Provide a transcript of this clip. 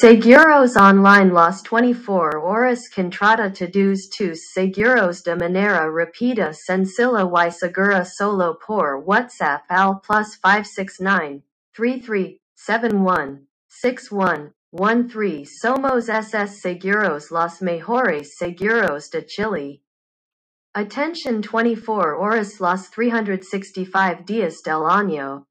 Seguros online los 24 horas contrata todos tus seguros de manera rápida sencilla y segura solo por WhatsApp al plus 569 3371 6113 Somos SS Seguros los mejores seguros de Chile. Attention 24 horas los 365 días del año.